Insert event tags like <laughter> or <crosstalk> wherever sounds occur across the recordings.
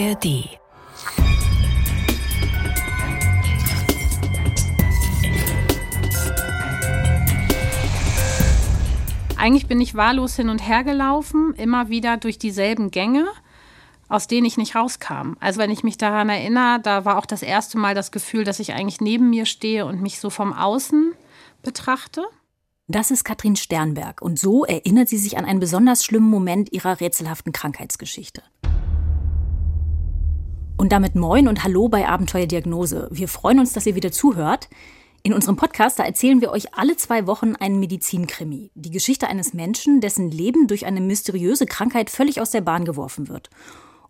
ARD. Eigentlich bin ich wahllos hin und her gelaufen, immer wieder durch dieselben Gänge, aus denen ich nicht rauskam. Also wenn ich mich daran erinnere, da war auch das erste Mal das Gefühl, dass ich eigentlich neben mir stehe und mich so vom Außen betrachte. Das ist Katrin Sternberg und so erinnert sie sich an einen besonders schlimmen Moment ihrer rätselhaften Krankheitsgeschichte. Und damit moin und hallo bei Abenteuerdiagnose. Wir freuen uns, dass ihr wieder zuhört. In unserem Podcast, da erzählen wir euch alle zwei Wochen einen Medizinkrimi. Die Geschichte eines Menschen, dessen Leben durch eine mysteriöse Krankheit völlig aus der Bahn geworfen wird.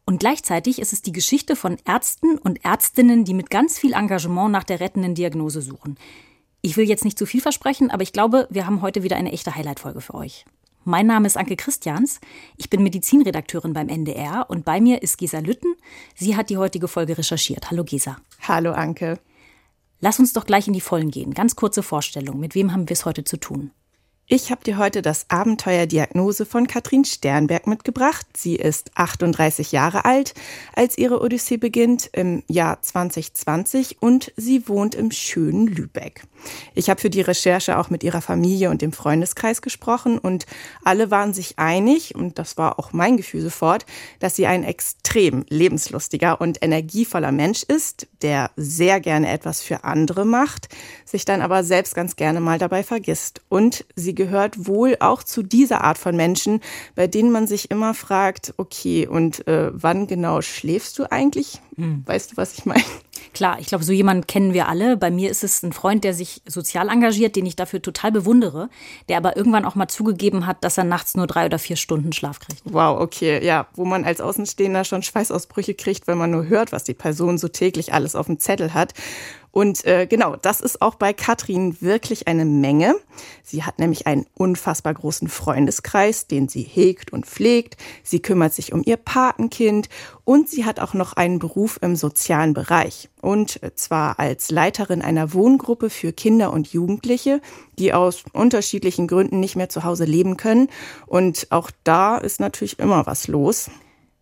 Und gleichzeitig ist es die Geschichte von Ärzten und Ärztinnen, die mit ganz viel Engagement nach der rettenden Diagnose suchen. Ich will jetzt nicht zu viel versprechen, aber ich glaube, wir haben heute wieder eine echte Highlight-Folge für euch. Mein Name ist Anke Christians. Ich bin Medizinredakteurin beim NDR und bei mir ist Gesa Lütten. Sie hat die heutige Folge recherchiert. Hallo Gesa. Hallo Anke. Lass uns doch gleich in die Vollen gehen. Ganz kurze Vorstellung. Mit wem haben wir es heute zu tun? Ich habe dir heute das Abenteuer Diagnose von Katrin Sternberg mitgebracht. Sie ist 38 Jahre alt, als ihre Odyssee beginnt im Jahr 2020 und sie wohnt im schönen Lübeck. Ich habe für die Recherche auch mit ihrer Familie und dem Freundeskreis gesprochen und alle waren sich einig, und das war auch mein Gefühl sofort, dass sie ein extrem lebenslustiger und energievoller Mensch ist, der sehr gerne etwas für andere macht, sich dann aber selbst ganz gerne mal dabei vergisst. Und sie gehört wohl auch zu dieser Art von Menschen, bei denen man sich immer fragt, okay, und äh, wann genau schläfst du eigentlich? Hm. Weißt du, was ich meine? Klar, ich glaube, so jemanden kennen wir alle. Bei mir ist es ein Freund, der sich sozial engagiert, den ich dafür total bewundere, der aber irgendwann auch mal zugegeben hat, dass er nachts nur drei oder vier Stunden Schlaf kriegt. Wow, okay, ja, wo man als Außenstehender schon Schweißausbrüche kriegt, wenn man nur hört, was die Person so täglich alles auf dem Zettel hat. Und äh, genau, das ist auch bei Katrin wirklich eine Menge. Sie hat nämlich einen unfassbar großen Freundeskreis, den sie hegt und pflegt. Sie kümmert sich um ihr Patenkind und sie hat auch noch einen Beruf im sozialen Bereich. Und zwar als Leiterin einer Wohngruppe für Kinder und Jugendliche, die aus unterschiedlichen Gründen nicht mehr zu Hause leben können. Und auch da ist natürlich immer was los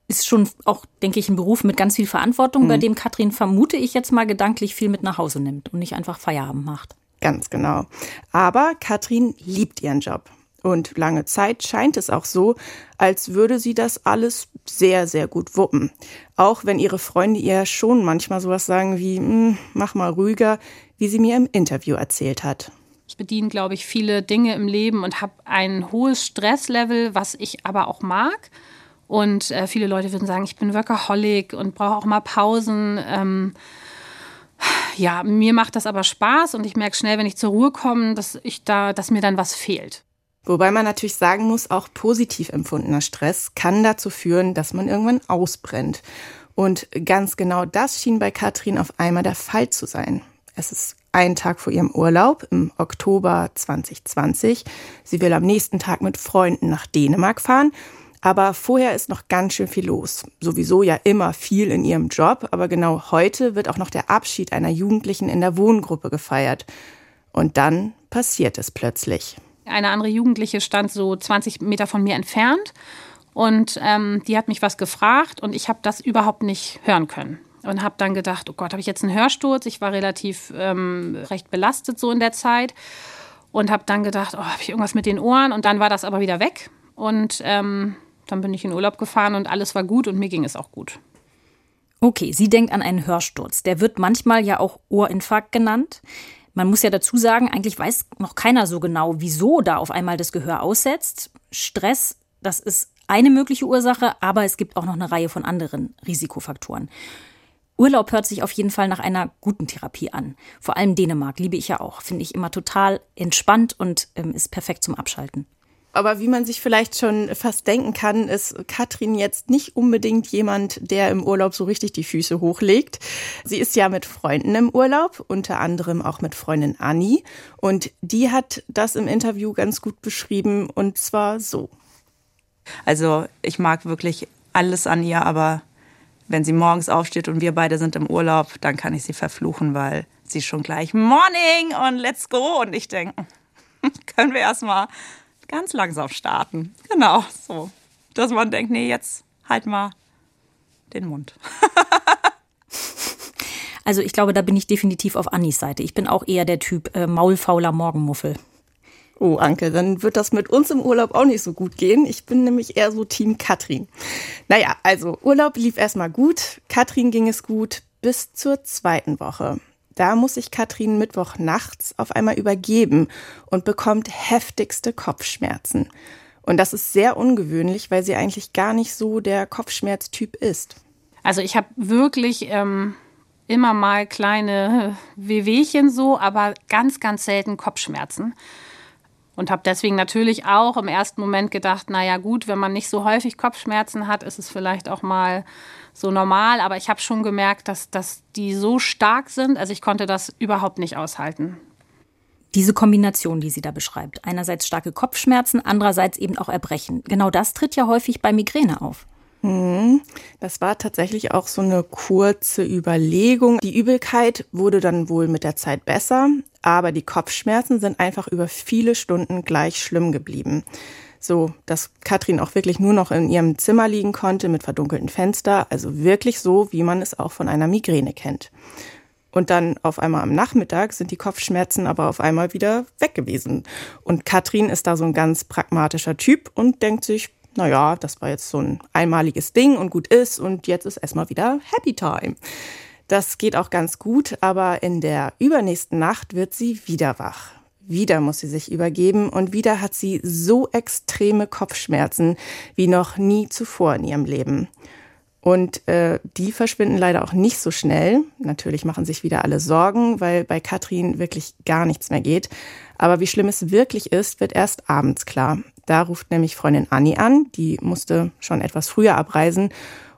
ist schon auch, denke ich, ein Beruf mit ganz viel Verantwortung, mhm. bei dem Katrin, vermute ich jetzt mal, gedanklich viel mit nach Hause nimmt und nicht einfach Feierabend macht. Ganz genau. Aber Katrin liebt ihren Job. Und lange Zeit scheint es auch so, als würde sie das alles sehr, sehr gut wuppen. Auch wenn ihre Freunde ihr schon manchmal sowas sagen wie, hm, mach mal ruhiger, wie sie mir im Interview erzählt hat. Ich bediene, glaube ich, viele Dinge im Leben und habe ein hohes Stresslevel, was ich aber auch mag. Und äh, viele Leute würden sagen, ich bin Workaholic und brauche auch mal Pausen. Ähm, ja, mir macht das aber Spaß und ich merke schnell, wenn ich zur Ruhe komme, dass ich da, dass mir dann was fehlt. Wobei man natürlich sagen muss, auch positiv empfundener Stress kann dazu führen, dass man irgendwann ausbrennt. Und ganz genau das schien bei Katrin auf einmal der Fall zu sein. Es ist ein Tag vor ihrem Urlaub im Oktober 2020. Sie will am nächsten Tag mit Freunden nach Dänemark fahren aber vorher ist noch ganz schön viel los. Sowieso ja immer viel in ihrem Job, aber genau heute wird auch noch der Abschied einer Jugendlichen in der Wohngruppe gefeiert. Und dann passiert es plötzlich. Eine andere Jugendliche stand so 20 Meter von mir entfernt und ähm, die hat mich was gefragt und ich habe das überhaupt nicht hören können. Und habe dann gedacht, oh Gott, habe ich jetzt einen Hörsturz? Ich war relativ ähm, recht belastet so in der Zeit und habe dann gedacht, oh, habe ich irgendwas mit den Ohren? Und dann war das aber wieder weg. Und ähm, dann bin ich in Urlaub gefahren und alles war gut und mir ging es auch gut. Okay, sie denkt an einen Hörsturz. Der wird manchmal ja auch Ohrinfarkt genannt. Man muss ja dazu sagen, eigentlich weiß noch keiner so genau, wieso da auf einmal das Gehör aussetzt. Stress, das ist eine mögliche Ursache, aber es gibt auch noch eine Reihe von anderen Risikofaktoren. Urlaub hört sich auf jeden Fall nach einer guten Therapie an. Vor allem Dänemark liebe ich ja auch. Finde ich immer total entspannt und ähm, ist perfekt zum Abschalten. Aber wie man sich vielleicht schon fast denken kann, ist Katrin jetzt nicht unbedingt jemand, der im Urlaub so richtig die Füße hochlegt. Sie ist ja mit Freunden im Urlaub, unter anderem auch mit Freundin Anni. Und die hat das im Interview ganz gut beschrieben und zwar so. Also ich mag wirklich alles an ihr, aber wenn sie morgens aufsteht und wir beide sind im Urlaub, dann kann ich sie verfluchen, weil sie schon gleich Morning und let's go und ich denke, <laughs> können wir erstmal ganz langsam starten. Genau, so. Dass man denkt, nee, jetzt halt mal den Mund. <laughs> Also ich glaube, da bin ich definitiv auf Annis Seite. Ich bin auch eher der Typ äh, maulfauler Morgenmuffel. Oh, Anke, dann wird das mit uns im Urlaub auch nicht so gut gehen. Ich bin nämlich eher so Team Katrin. Naja, also Urlaub lief erstmal gut. Katrin ging es gut bis zur zweiten Woche. Da muss sich Katrin Mittwoch nachts auf einmal übergeben und bekommt heftigste Kopfschmerzen. Und das ist sehr ungewöhnlich, weil sie eigentlich gar nicht so der Kopfschmerztyp ist. Also ich habe wirklich ähm, immer mal kleine Wehwehchen so, aber ganz, ganz selten Kopfschmerzen und habe deswegen natürlich auch im ersten Moment gedacht, naja gut, wenn man nicht so häufig Kopfschmerzen hat, ist es vielleicht auch mal so normal. Aber ich habe schon gemerkt, dass, dass die so stark sind, also ich konnte das überhaupt nicht aushalten. Diese Kombination, die sie da beschreibt, einerseits starke Kopfschmerzen, andererseits eben auch Erbrechen, genau das tritt ja häufig bei Migräne auf. Mhm. Das war tatsächlich auch so eine kurze Überlegung. Die Übelkeit wurde dann wohl mit der Zeit besser, aber die Kopfschmerzen sind einfach über viele Stunden gleich schlimm geblieben. So, dass Katrin auch wirklich nur noch in ihrem Zimmer liegen konnte mit verdunkelten Fenster, also wirklich so, wie man es auch von einer Migräne kennt. Und dann auf einmal am Nachmittag sind die Kopfschmerzen aber auf einmal wieder weg gewesen. Und Katrin ist da so ein ganz pragmatischer Typ und denkt sich, naja, das war jetzt so ein einmaliges Ding und gut ist und jetzt ist erstmal wieder Happy Time. Das geht auch ganz gut, aber in der übernächsten Nacht wird sie wieder wach. Wieder muss sie sich übergeben und wieder hat sie so extreme Kopfschmerzen wie noch nie zuvor in ihrem Leben. Und äh, die verschwinden leider auch nicht so schnell. Natürlich machen sich wieder alle Sorgen, weil bei Katrin wirklich gar nichts mehr geht. Aber wie schlimm es wirklich ist, wird erst abends klar. Da ruft nämlich Freundin Anni an, die musste schon etwas früher abreisen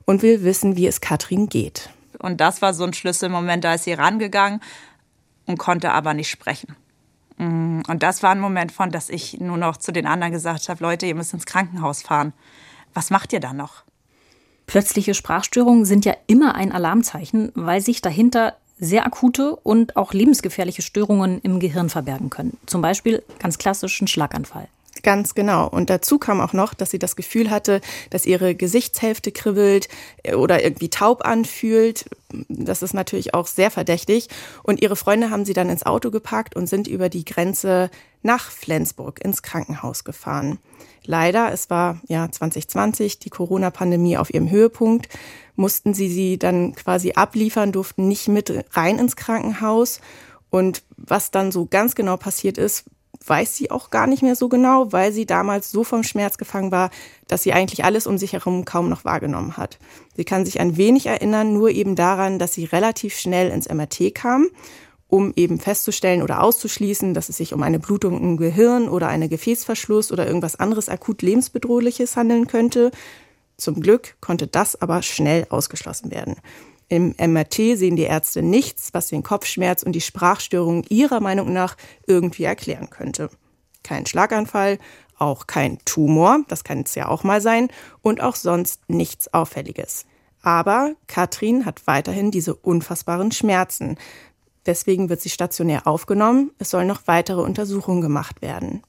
und will wissen, wie es Katrin geht. Und das war so ein Schlüsselmoment, da ist sie rangegangen und konnte aber nicht sprechen. Mm, und das war ein Moment von, dass ich nur noch zu den anderen gesagt habe, Leute, ihr müsst ins Krankenhaus fahren. Was macht ihr da noch? Plötzliche Sprachstörungen sind ja immer ein Alarmzeichen, weil sich dahinter sehr akute und auch lebensgefährliche Störungen im Gehirn verbergen können. Zum Beispiel ganz klassisch ein Schlaganfall. Ganz genau. Und dazu kam auch noch, dass sie das Gefühl hatte, dass ihre Gesichtshälfte kribbelt äh, oder irgendwie taub anfühlt. Das ist natürlich auch sehr verdächtig. Und ihre Freunde haben sie dann ins Auto gepackt und sind über die Grenze nach Flensburg ins Krankenhaus gefahren. Leider, es war ja 2020, die Corona-Pandemie auf ihrem Höhepunkt, mussten sie sie dann quasi abliefern, durften nicht mit rein ins Krankenhaus. Und was dann so ganz genau passiert ist, weiß sie auch gar nicht mehr so genau, weil sie damals so vom Schmerz gefangen war, dass sie eigentlich alles um sich herum kaum noch wahrgenommen hat. Sie kann sich ein wenig erinnern, nur eben daran, dass sie relativ schnell ins MRT kam, um eben festzustellen oder auszuschließen, dass es sich um eine Blutung im Gehirn oder eine Gefäßverschluss oder irgendwas anderes akut lebensbedrohliches handeln könnte. Zum Glück konnte das aber schnell ausgeschlossen werden. Im MRT sehen die Ärzte nichts, was den Kopfschmerz und die Sprachstörung ihrer Meinung nach irgendwie erklären könnte. Kein Schlaganfall, auch kein Tumor, das kann es ja auch mal sein, und auch sonst nichts Auffälliges. Aber Katrin hat weiterhin diese unfassbaren Schmerzen. Deswegen wird sie stationär aufgenommen. Es sollen noch weitere Untersuchungen gemacht werden.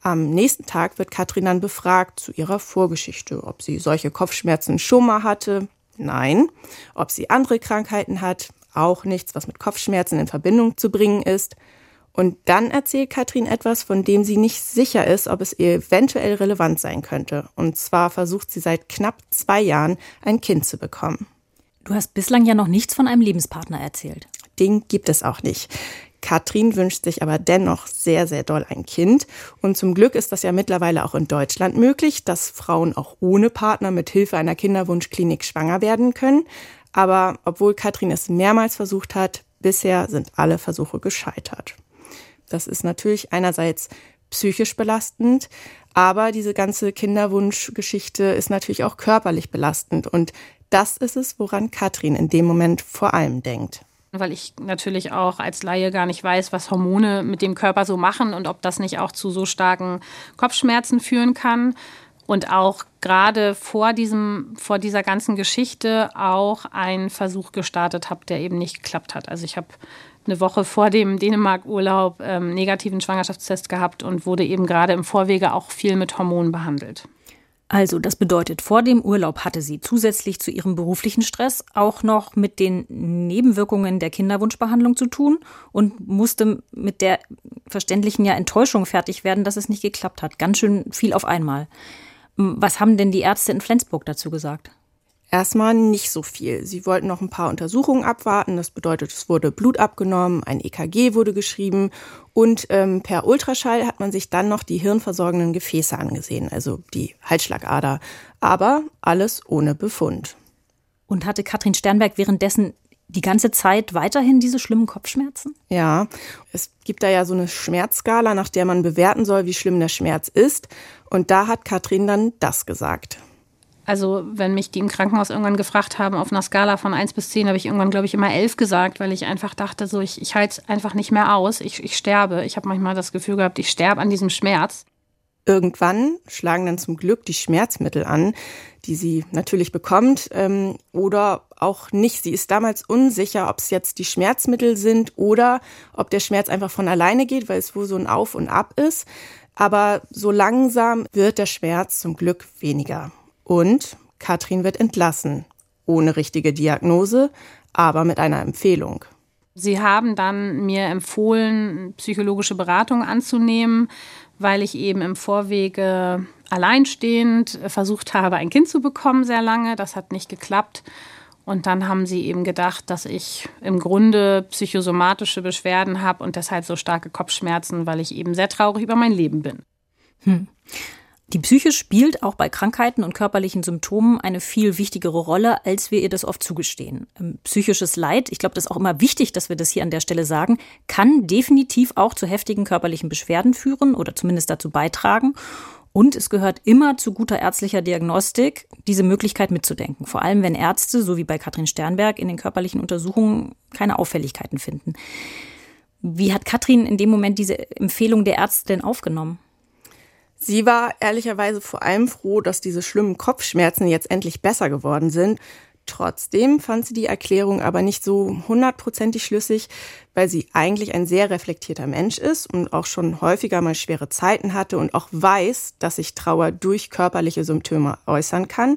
Am nächsten Tag wird Katrin dann befragt zu ihrer Vorgeschichte, ob sie solche Kopfschmerzen schon mal hatte, Nein. Ob sie andere Krankheiten hat, auch nichts, was mit Kopfschmerzen in Verbindung zu bringen ist. Und dann erzählt Katrin etwas, von dem sie nicht sicher ist, ob es ihr eventuell relevant sein könnte. Und zwar versucht sie seit knapp zwei Jahren ein Kind zu bekommen. Du hast bislang ja noch nichts von einem Lebenspartner erzählt. Den gibt es auch nicht. Katrin wünscht sich aber dennoch sehr, sehr doll ein Kind. Und zum Glück ist das ja mittlerweile auch in Deutschland möglich, dass Frauen auch ohne Partner mit Hilfe einer Kinderwunschklinik schwanger werden können. Aber obwohl Katrin es mehrmals versucht hat, bisher sind alle Versuche gescheitert. Das ist natürlich einerseits psychisch belastend, aber diese ganze Kinderwunschgeschichte ist natürlich auch körperlich belastend. Und das ist es, woran Katrin in dem Moment vor allem denkt weil ich natürlich auch als Laie gar nicht weiß, was Hormone mit dem Körper so machen und ob das nicht auch zu so starken Kopfschmerzen führen kann. Und auch gerade vor diesem, vor dieser ganzen Geschichte auch einen Versuch gestartet habe, der eben nicht geklappt hat. Also ich habe eine Woche vor dem Dänemark-Urlaub ähm, negativen Schwangerschaftstest gehabt und wurde eben gerade im Vorwege auch viel mit Hormonen behandelt. Also, das bedeutet, vor dem Urlaub hatte sie zusätzlich zu ihrem beruflichen Stress auch noch mit den Nebenwirkungen der Kinderwunschbehandlung zu tun und musste mit der verständlichen ja Enttäuschung fertig werden, dass es nicht geklappt hat. Ganz schön viel auf einmal. Was haben denn die Ärzte in Flensburg dazu gesagt? Erstmal nicht so viel. Sie wollten noch ein paar Untersuchungen abwarten. Das bedeutet, es wurde Blut abgenommen, ein EKG wurde geschrieben und ähm, per Ultraschall hat man sich dann noch die hirnversorgenden Gefäße angesehen, also die Halsschlagader. Aber alles ohne Befund. Und hatte Katrin Sternberg währenddessen die ganze Zeit weiterhin diese schlimmen Kopfschmerzen? Ja, es gibt da ja so eine Schmerzskala, nach der man bewerten soll, wie schlimm der Schmerz ist. Und da hat Katrin dann das gesagt. Also, wenn mich die im Krankenhaus irgendwann gefragt haben, auf einer Skala von 1 bis 10, habe ich irgendwann, glaube ich, immer 11 gesagt, weil ich einfach dachte, so, ich, ich halte es einfach nicht mehr aus. Ich, ich sterbe. Ich habe manchmal das Gefühl gehabt, ich sterbe an diesem Schmerz. Irgendwann schlagen dann zum Glück die Schmerzmittel an, die sie natürlich bekommt ähm, oder auch nicht. Sie ist damals unsicher, ob es jetzt die Schmerzmittel sind oder ob der Schmerz einfach von alleine geht, weil es wohl so ein Auf und Ab ist. Aber so langsam wird der Schmerz zum Glück weniger. Und Katrin wird entlassen, ohne richtige Diagnose, aber mit einer Empfehlung. Sie haben dann mir empfohlen, psychologische Beratung anzunehmen, weil ich eben im Vorwege alleinstehend versucht habe, ein Kind zu bekommen sehr lange. Das hat nicht geklappt. Und dann haben sie eben gedacht, dass ich im Grunde psychosomatische Beschwerden habe und deshalb so starke Kopfschmerzen, weil ich eben sehr traurig über mein Leben bin. Hm. Die Psyche spielt auch bei Krankheiten und körperlichen Symptomen eine viel wichtigere Rolle, als wir ihr das oft zugestehen. Ähm, psychisches Leid, ich glaube, das ist auch immer wichtig, dass wir das hier an der Stelle sagen, kann definitiv auch zu heftigen körperlichen Beschwerden führen oder zumindest dazu beitragen. Und es gehört immer zu guter ärztlicher Diagnostik, diese Möglichkeit mitzudenken. Vor allem, wenn Ärzte, so wie bei Katrin Sternberg, in den körperlichen Untersuchungen keine Auffälligkeiten finden. Wie hat Katrin in dem Moment diese Empfehlung der Ärzte denn aufgenommen? Sie war ehrlicherweise vor allem froh, dass diese schlimmen Kopfschmerzen jetzt endlich besser geworden sind. Trotzdem fand sie die Erklärung aber nicht so hundertprozentig schlüssig, weil sie eigentlich ein sehr reflektierter Mensch ist und auch schon häufiger mal schwere Zeiten hatte und auch weiß, dass sich Trauer durch körperliche Symptome äußern kann,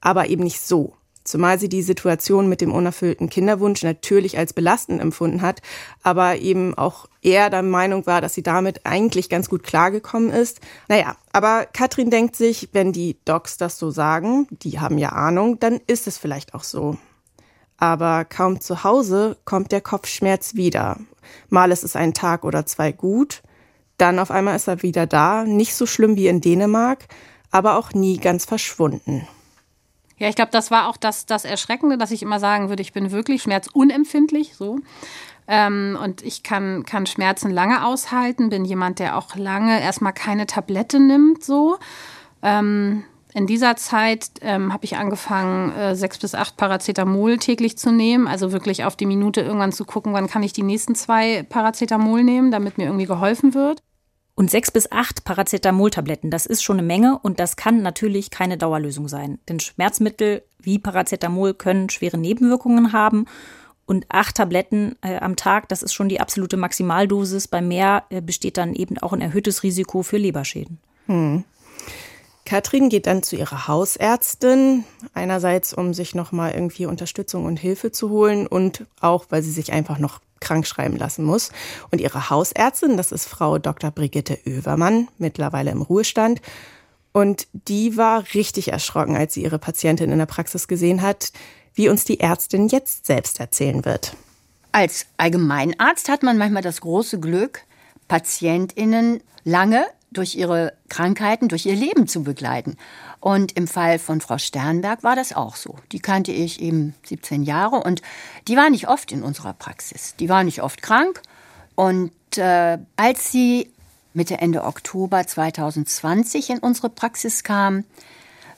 aber eben nicht so zumal sie die Situation mit dem unerfüllten Kinderwunsch natürlich als belastend empfunden hat, aber eben auch eher der Meinung war, dass sie damit eigentlich ganz gut klargekommen ist. Naja, aber Katrin denkt sich, wenn die Docs das so sagen, die haben ja Ahnung, dann ist es vielleicht auch so. Aber kaum zu Hause kommt der Kopfschmerz wieder. Mal ist es ein Tag oder zwei gut, dann auf einmal ist er wieder da, nicht so schlimm wie in Dänemark, aber auch nie ganz verschwunden. Ja, ich glaube, das war auch das, das Erschreckende, dass ich immer sagen würde, ich bin wirklich schmerzunempfindlich, so. Ähm, und ich kann, kann Schmerzen lange aushalten, bin jemand, der auch lange erstmal keine Tablette nimmt, so. Ähm, in dieser Zeit ähm, habe ich angefangen, äh, sechs bis acht Paracetamol täglich zu nehmen. Also wirklich auf die Minute irgendwann zu gucken, wann kann ich die nächsten zwei Paracetamol nehmen, damit mir irgendwie geholfen wird. Und sechs bis acht Paracetamol-Tabletten, das ist schon eine Menge und das kann natürlich keine Dauerlösung sein. Denn Schmerzmittel wie Paracetamol können schwere Nebenwirkungen haben. Und acht Tabletten äh, am Tag, das ist schon die absolute Maximaldosis. Bei mehr äh, besteht dann eben auch ein erhöhtes Risiko für Leberschäden. Hm. Katrin geht dann zu ihrer Hausärztin, einerseits um sich nochmal irgendwie Unterstützung und Hilfe zu holen und auch, weil sie sich einfach noch krank schreiben lassen muss. Und ihre Hausärztin, das ist Frau Dr. Brigitte Oevermann, mittlerweile im Ruhestand. Und die war richtig erschrocken, als sie ihre Patientin in der Praxis gesehen hat, wie uns die Ärztin jetzt selbst erzählen wird. Als Allgemeinarzt hat man manchmal das große Glück, Patientinnen lange durch ihre Krankheiten, durch ihr Leben zu begleiten. Und im Fall von Frau Sternberg war das auch so. Die kannte ich eben 17 Jahre und die war nicht oft in unserer Praxis. Die war nicht oft krank. Und äh, als sie Mitte, Ende Oktober 2020 in unsere Praxis kam,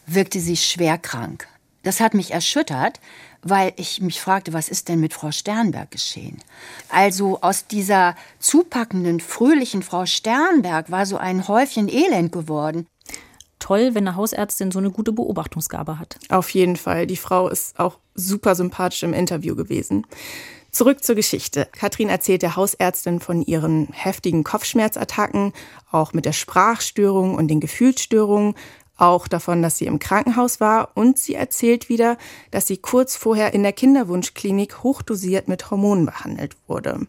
wirkte sie schwer krank. Das hat mich erschüttert, weil ich mich fragte, was ist denn mit Frau Sternberg geschehen? Also aus dieser zupackenden, fröhlichen Frau Sternberg war so ein Häufchen Elend geworden toll, wenn eine Hausärztin so eine gute Beobachtungsgabe hat. Auf jeden Fall. Die Frau ist auch super sympathisch im Interview gewesen. Zurück zur Geschichte. Katrin erzählt der Hausärztin von ihren heftigen Kopfschmerzattacken, auch mit der Sprachstörung und den Gefühlsstörungen, auch davon, dass sie im Krankenhaus war und sie erzählt wieder, dass sie kurz vorher in der Kinderwunschklinik hochdosiert mit Hormonen behandelt wurde.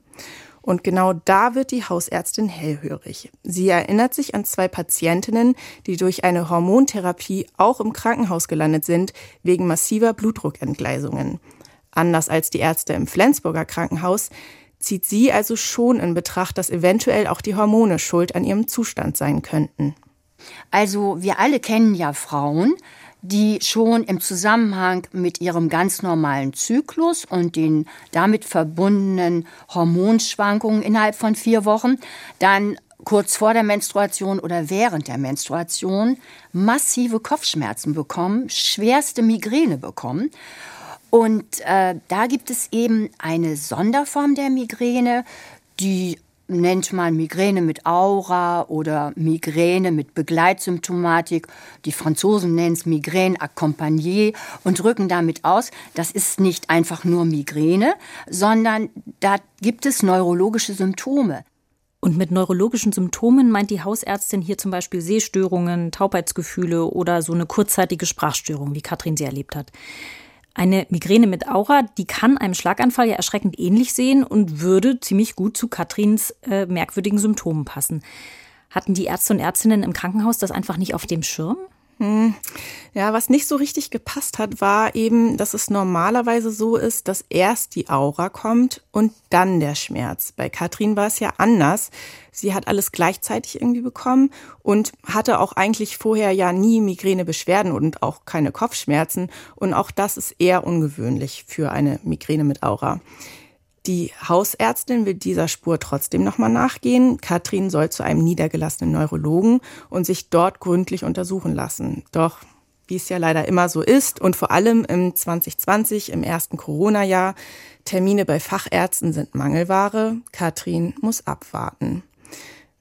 Und genau da wird die Hausärztin hellhörig. Sie erinnert sich an zwei Patientinnen, die durch eine Hormontherapie auch im Krankenhaus gelandet sind, wegen massiver Blutdruckentgleisungen. Anders als die Ärzte im Flensburger Krankenhaus zieht sie also schon in Betracht, dass eventuell auch die Hormone schuld an ihrem Zustand sein könnten. Also wir alle kennen ja Frauen, die schon im Zusammenhang mit ihrem ganz normalen Zyklus und den damit verbundenen Hormonschwankungen innerhalb von vier Wochen dann kurz vor der Menstruation oder während der Menstruation massive Kopfschmerzen bekommen, schwerste Migräne bekommen. Und äh, da gibt es eben eine Sonderform der Migräne, die nennt man Migräne mit Aura oder Migräne mit Begleitsymptomatik. Die Franzosen nennen es Migräne accompagnée und drücken damit aus, das ist nicht einfach nur Migräne, sondern da gibt es neurologische Symptome. Und mit neurologischen Symptomen meint die Hausärztin hier zum Beispiel Sehstörungen, Taubheitsgefühle oder so eine kurzzeitige Sprachstörung, wie Katrin sie erlebt hat. Eine Migräne mit Aura, die kann einem Schlaganfall ja erschreckend ähnlich sehen und würde ziemlich gut zu Katrins äh, merkwürdigen Symptomen passen. Hatten die Ärzte und Ärztinnen im Krankenhaus das einfach nicht auf dem Schirm? Hm. Ja, was nicht so richtig gepasst hat, war eben, dass es normalerweise so ist, dass erst die Aura kommt und dann der Schmerz. Bei Katrin war es ja anders. Sie hat alles gleichzeitig irgendwie bekommen und hatte auch eigentlich vorher ja nie Migränebeschwerden und auch keine Kopfschmerzen. Und auch das ist eher ungewöhnlich für eine Migräne mit Aura. Die Hausärztin will dieser Spur trotzdem nochmal nachgehen. Katrin soll zu einem niedergelassenen Neurologen und sich dort gründlich untersuchen lassen. Doch wie es ja leider immer so ist und vor allem im 2020, im ersten Corona-Jahr, Termine bei Fachärzten sind Mangelware. Katrin muss abwarten.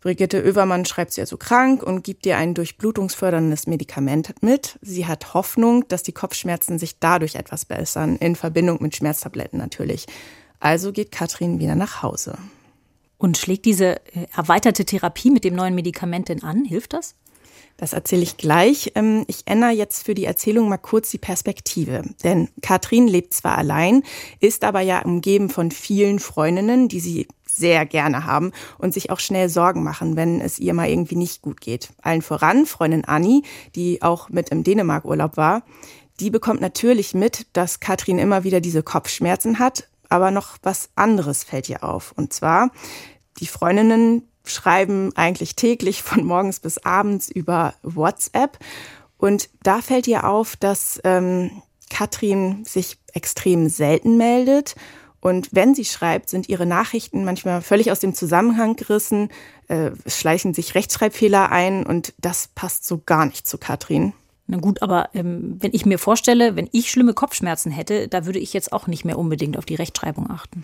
Brigitte Oevermann schreibt sie also krank und gibt ihr ein durchblutungsförderndes Medikament mit. Sie hat Hoffnung, dass die Kopfschmerzen sich dadurch etwas bessern, in Verbindung mit Schmerztabletten natürlich. Also geht Katrin wieder nach Hause. Und schlägt diese äh, erweiterte Therapie mit dem neuen Medikament denn an? Hilft das? Das erzähle ich gleich. Ähm, ich ändere jetzt für die Erzählung mal kurz die Perspektive. Denn Katrin lebt zwar allein, ist aber ja umgeben von vielen Freundinnen, die sie sehr gerne haben und sich auch schnell Sorgen machen, wenn es ihr mal irgendwie nicht gut geht. Allen voran Freundin Anni, die auch mit im Dänemark-Urlaub war. Die bekommt natürlich mit, dass Katrin immer wieder diese Kopfschmerzen hat aber noch was anderes fällt ihr auf. Und zwar, die Freundinnen schreiben eigentlich täglich von morgens bis abends über WhatsApp. Und da fällt ihr auf, dass ähm, Katrin sich extrem selten meldet. Und wenn sie schreibt, sind ihre Nachrichten manchmal völlig aus dem Zusammenhang gerissen, äh, schleichen sich Rechtschreibfehler ein und das passt so gar nicht zu Katrin. Na gut, aber ähm, wenn ich mir vorstelle, wenn ich schlimme Kopfschmerzen hätte, da würde ich jetzt auch nicht mehr unbedingt auf die Rechtschreibung achten.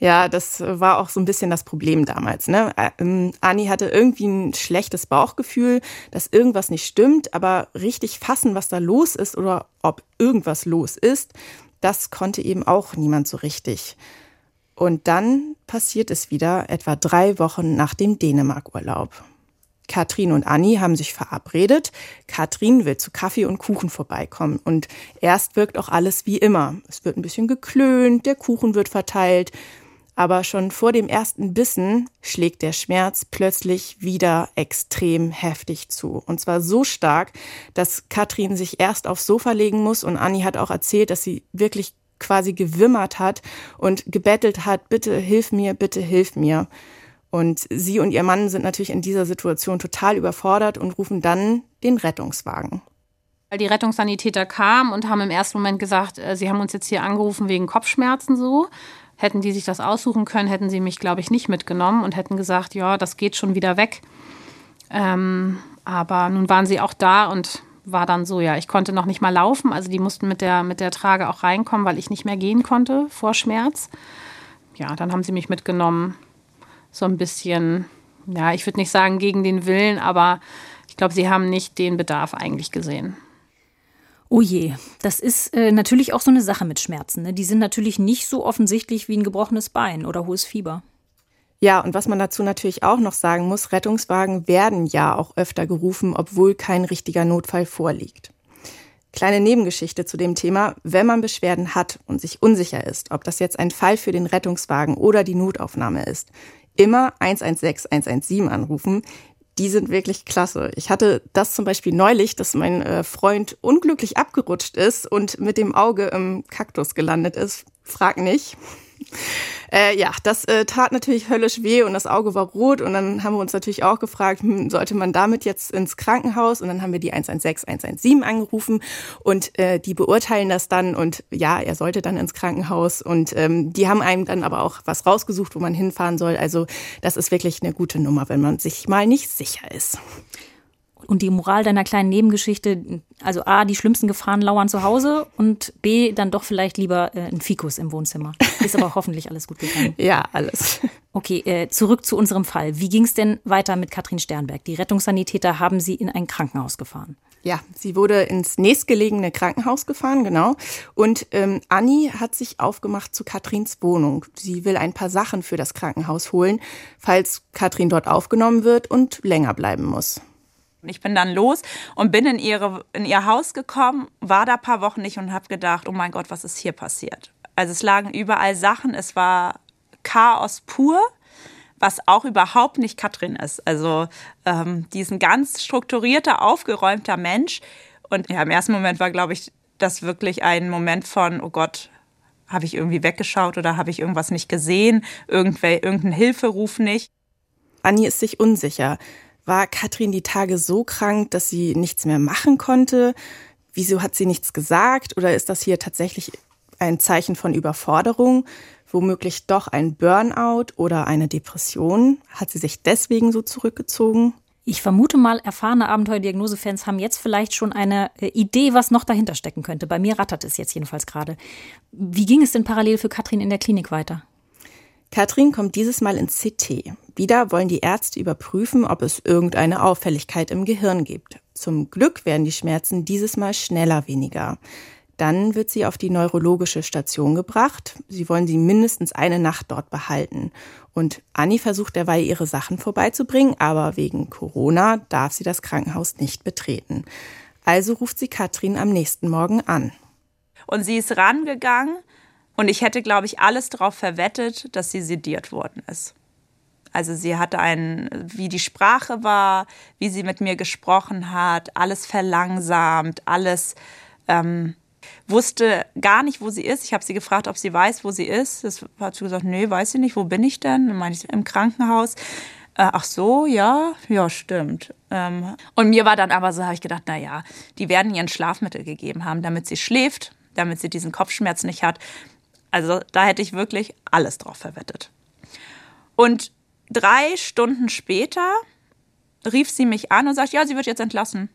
Ja, das war auch so ein bisschen das Problem damals. Ne? Ähm, Ani hatte irgendwie ein schlechtes Bauchgefühl, dass irgendwas nicht stimmt, aber richtig fassen, was da los ist oder ob irgendwas los ist, das konnte eben auch niemand so richtig. Und dann passiert es wieder etwa drei Wochen nach dem Dänemark-Urlaub. Katrin und Anni haben sich verabredet. Katrin will zu Kaffee und Kuchen vorbeikommen. Und erst wirkt auch alles wie immer. Es wird ein bisschen geklönt, der Kuchen wird verteilt. Aber schon vor dem ersten Bissen schlägt der Schmerz plötzlich wieder extrem heftig zu. Und zwar so stark, dass Katrin sich erst aufs Sofa legen muss. Und Anni hat auch erzählt, dass sie wirklich quasi gewimmert hat und gebettelt hat, bitte hilf mir, bitte hilf mir. Und sie und ihr Mann sind natürlich in dieser Situation total überfordert und rufen dann den Rettungswagen. Weil die Rettungssanitäter kamen und haben im ersten Moment gesagt, äh, sie haben uns jetzt hier angerufen wegen Kopfschmerzen so. Hätten die sich das aussuchen können, hätten sie mich, glaube ich, nicht mitgenommen und hätten gesagt, ja, das geht schon wieder weg. Ähm, aber nun waren sie auch da und war dann so, ja, ich konnte noch nicht mal laufen. Also die mussten mit der, mit der Trage auch reinkommen, weil ich nicht mehr gehen konnte vor Schmerz. Ja, dann haben sie mich mitgenommen so ein bisschen, ja, ich würde nicht sagen gegen den Willen, aber ich glaube, sie haben nicht den Bedarf eigentlich gesehen. Oh je, das ist äh, natürlich auch so eine Sache mit Schmerzen. Ne? Die sind natürlich nicht so offensichtlich wie ein gebrochenes Bein oder hohes Fieber. Ja, und was man dazu natürlich auch noch sagen muss, Rettungswagen werden ja auch öfter gerufen, obwohl kein richtiger Notfall vorliegt. Kleine Nebengeschichte zu dem Thema. Wenn man Beschwerden hat und sich unsicher ist, ob das jetzt ein Fall für den Rettungswagen oder die Notaufnahme ist, immer 116 117 anrufen. Die sind wirklich klasse. Ich hatte das zum Beispiel neulich, dass mein äh, Freund unglücklich abgerutscht ist und mit dem Auge im Kaktus gelandet ist. Frag nicht. Äh, ja, das äh, tat natürlich höllisch weh und das Auge war rot und dann haben wir uns natürlich auch gefragt, hm, sollte man damit jetzt ins Krankenhaus? Und dann haben wir die 116, 117 angerufen und äh, die beurteilen das dann und ja, er sollte dann ins Krankenhaus und ähm, die haben einem dann aber auch was rausgesucht, wo man hinfahren soll. Also das ist wirklich eine gute Nummer, wenn man sich mal nicht sicher ist. Und die Moral deiner kleinen Nebengeschichte, also A, die schlimmsten Gefahren lauern zu Hause und B, dann doch vielleicht lieber äh, ein Fikus im Wohnzimmer. Ist aber hoffentlich alles gut gegangen. <laughs> Ja, alles. Okay, äh, zurück zu unserem Fall. Wie ging es denn weiter mit Katrin Sternberg? Die Rettungssanitäter haben sie in ein Krankenhaus gefahren. Ja, sie wurde ins nächstgelegene Krankenhaus gefahren, genau. Und ähm, Anni hat sich aufgemacht zu Katrins Wohnung. Sie will ein paar Sachen für das Krankenhaus holen, falls Katrin dort aufgenommen wird und länger bleiben muss. Ich bin dann los und bin in, ihre, in ihr Haus gekommen, war da ein paar Wochen nicht und habe gedacht, oh mein Gott, was ist hier passiert? Also es lagen überall Sachen, es war Chaos pur, was auch überhaupt nicht Katrin ist. Also ähm, die ist ein ganz strukturierter, aufgeräumter Mensch. Und ja, im ersten Moment war, glaube ich, das wirklich ein Moment von, oh Gott, habe ich irgendwie weggeschaut oder habe ich irgendwas nicht gesehen, Irgendwel irgendein Hilferuf nicht. Anni ist sich unsicher. War Katrin die Tage so krank, dass sie nichts mehr machen konnte? Wieso hat sie nichts gesagt? Oder ist das hier tatsächlich ein Zeichen von Überforderung? Womöglich doch ein Burnout oder eine Depression? Hat sie sich deswegen so zurückgezogen? Ich vermute mal, erfahrene Abenteuerdiagnose-Fans haben jetzt vielleicht schon eine äh, Idee, was noch dahinter stecken könnte. Bei mir rattert es jetzt jedenfalls gerade. Wie ging es denn parallel für Katrin in der Klinik weiter? Katrin kommt dieses Mal ins CT. Wieder wollen die Ärzte überprüfen, ob es irgendeine Auffälligkeit im Gehirn gibt. Zum Glück werden die Schmerzen dieses Mal schneller weniger. Dann wird sie auf die neurologische Station gebracht. Sie wollen sie mindestens eine Nacht dort behalten. Und Anni versucht derweil ihre Sachen vorbeizubringen, aber wegen Corona darf sie das Krankenhaus nicht betreten. Also ruft sie Katrin am nächsten Morgen an. Und sie ist rangegangen und ich hätte, glaube ich, alles darauf verwettet, dass sie sediert worden ist. Also sie hatte einen, wie die Sprache war, wie sie mit mir gesprochen hat, alles verlangsamt, alles ähm, wusste gar nicht, wo sie ist. Ich habe sie gefragt, ob sie weiß, wo sie ist. Das hat sie gesagt, nee, weiß sie nicht, wo bin ich denn? Dann meine ich, im Krankenhaus. Äh, ach so, ja, ja, stimmt. Ähm, und mir war dann aber so, habe ich gedacht, na ja, die werden ihr ein Schlafmittel gegeben haben, damit sie schläft, damit sie diesen Kopfschmerz nicht hat. Also da hätte ich wirklich alles drauf verwettet. Und drei Stunden später rief sie mich an und sagt, ja, sie wird jetzt entlassen.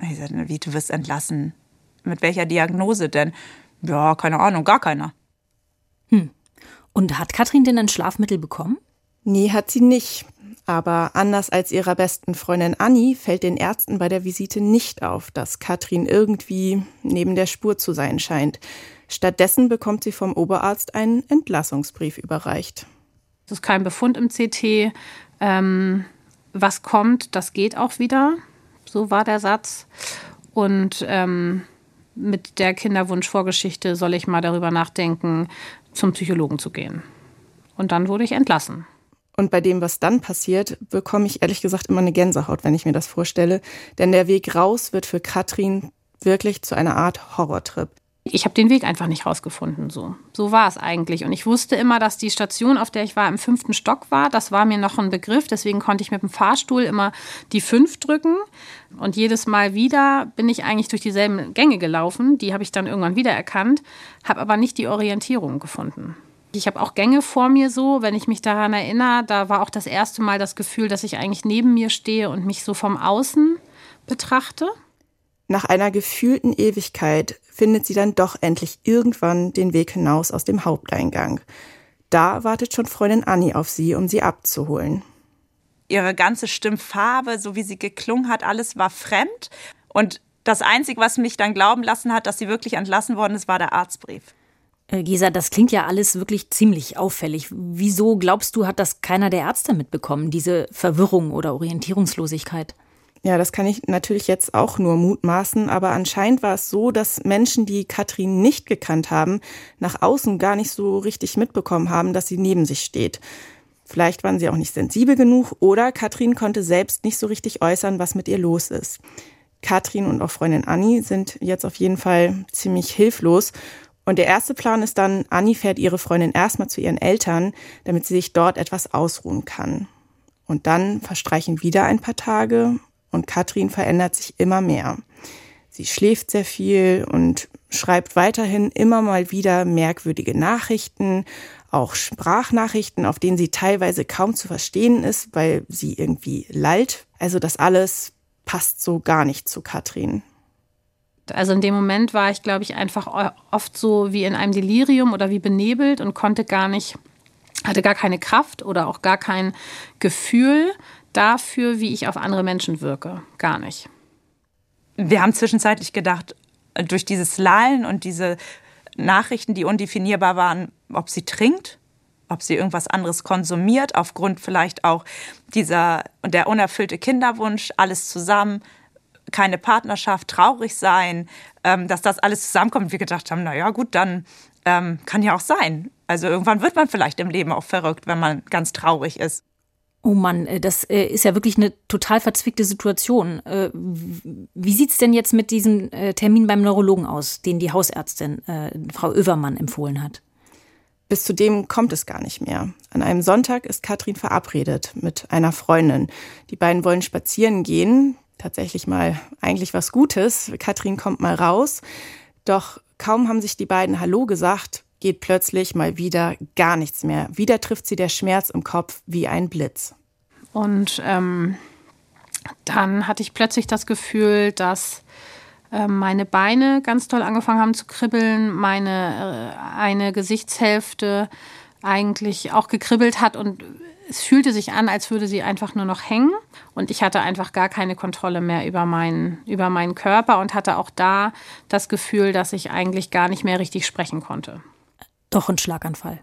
Ich sagte, wie, du wirst entlassen? Mit welcher Diagnose denn? Ja, keine Ahnung, gar keiner. Hm. Und hat Katrin denn ein Schlafmittel bekommen? Nee, hat sie nicht. Aber anders als ihrer besten Freundin Annie fällt den Ärzten bei der Visite nicht auf, dass Katrin irgendwie neben der Spur zu sein scheint. Stattdessen bekommt sie vom Oberarzt einen Entlassungsbrief überreicht. Es ist kein Befund im CT. Ähm, was kommt, das geht auch wieder. So war der Satz. Und ähm, mit der Kinderwunschvorgeschichte soll ich mal darüber nachdenken, zum Psychologen zu gehen. Und dann wurde ich entlassen. Und bei dem, was dann passiert, bekomme ich ehrlich gesagt immer eine Gänsehaut, wenn ich mir das vorstelle. Denn der Weg raus wird für Katrin wirklich zu einer Art Horrortrip ich habe den Weg einfach nicht rausgefunden. So, so war es eigentlich. Und ich wusste immer, dass die Station, auf der ich war, im fünften Stock war. Das war mir noch ein Begriff. Deswegen konnte ich mit dem Fahrstuhl immer die fünf drücken. Und jedes Mal wieder bin ich eigentlich durch dieselben Gänge gelaufen. Die habe ich dann irgendwann wiedererkannt, habe aber nicht die Orientierung gefunden. Ich habe auch Gänge vor mir so, wenn ich mich daran erinnere, da war auch das erste Mal das Gefühl, dass ich eigentlich neben mir stehe und mich so vom Außen betrachte. Nach einer gefühlten Ewigkeit findet sie dann doch endlich irgendwann den Weg hinaus aus dem Haupteingang. Da wartet schon Freundin Annie auf sie, um sie abzuholen. Ihre ganze Stimmfarbe, so wie sie geklungen hat, alles war fremd. Und das Einzige, was mich dann glauben lassen hat, dass sie wirklich entlassen worden ist, war der Arztbrief. Äh, Gesa, das klingt ja alles wirklich ziemlich auffällig. Wieso glaubst du, hat das keiner der Ärzte mitbekommen, diese Verwirrung oder Orientierungslosigkeit? Ja, das kann ich natürlich jetzt auch nur mutmaßen, aber anscheinend war es so, dass Menschen, die Katrin nicht gekannt haben, nach außen gar nicht so richtig mitbekommen haben, dass sie neben sich steht. Vielleicht waren sie auch nicht sensibel genug oder Katrin konnte selbst nicht so richtig äußern, was mit ihr los ist. Katrin und auch Freundin Anni sind jetzt auf jeden Fall ziemlich hilflos. Und der erste Plan ist dann, Anni fährt ihre Freundin erstmal zu ihren Eltern, damit sie sich dort etwas ausruhen kann. Und dann verstreichen wieder ein paar Tage und Katrin verändert sich immer mehr. Sie schläft sehr viel und schreibt weiterhin immer mal wieder merkwürdige Nachrichten, auch Sprachnachrichten, auf denen sie teilweise kaum zu verstehen ist, weil sie irgendwie lallt. Also das alles passt so gar nicht zu Katrin. Also in dem Moment war ich, glaube ich, einfach oft so wie in einem Delirium oder wie benebelt und konnte gar nicht, hatte gar keine Kraft oder auch gar kein Gefühl dafür, wie ich auf andere Menschen wirke. Gar nicht. Wir haben zwischenzeitlich gedacht, durch dieses Lallen und diese Nachrichten, die undefinierbar waren, ob sie trinkt, ob sie irgendwas anderes konsumiert, aufgrund vielleicht auch dieser der unerfüllte Kinderwunsch, alles zusammen, keine Partnerschaft, traurig sein, ähm, dass das alles zusammenkommt. Wir gedacht haben, na ja, gut, dann ähm, kann ja auch sein. Also irgendwann wird man vielleicht im Leben auch verrückt, wenn man ganz traurig ist. Oh Mann, äh, das äh, ist ja wirklich eine total verzwickte Situation. Äh, wie sieht es denn jetzt mit diesem Termin beim Neurologen aus, den die Hausärztin Frau Övermann empfohlen hat? Bis zu dem kommt es gar nicht mehr. An einem Sonntag ist Katrin verabredet mit einer Freundin. Die beiden wollen spazieren gehen. Tatsächlich mal eigentlich was Gutes. Katrin kommt mal raus. Doch kaum haben sich die beiden Hallo gesagt, geht plötzlich mal wieder gar nichts mehr. Wieder trifft sie der Schmerz im Kopf wie ein Blitz. Und ähm, dann hatte ich plötzlich das Gefühl, dass äh, meine Beine ganz toll angefangen haben zu kribbeln, meine äh, eine Gesichtshälfte eigentlich auch gekribbelt hat und es fühlte sich an, als würde sie einfach nur noch hängen und ich hatte einfach gar keine Kontrolle mehr über meinen, über meinen Körper und hatte auch da das Gefühl, dass ich eigentlich gar nicht mehr richtig sprechen konnte doch ein Schlaganfall.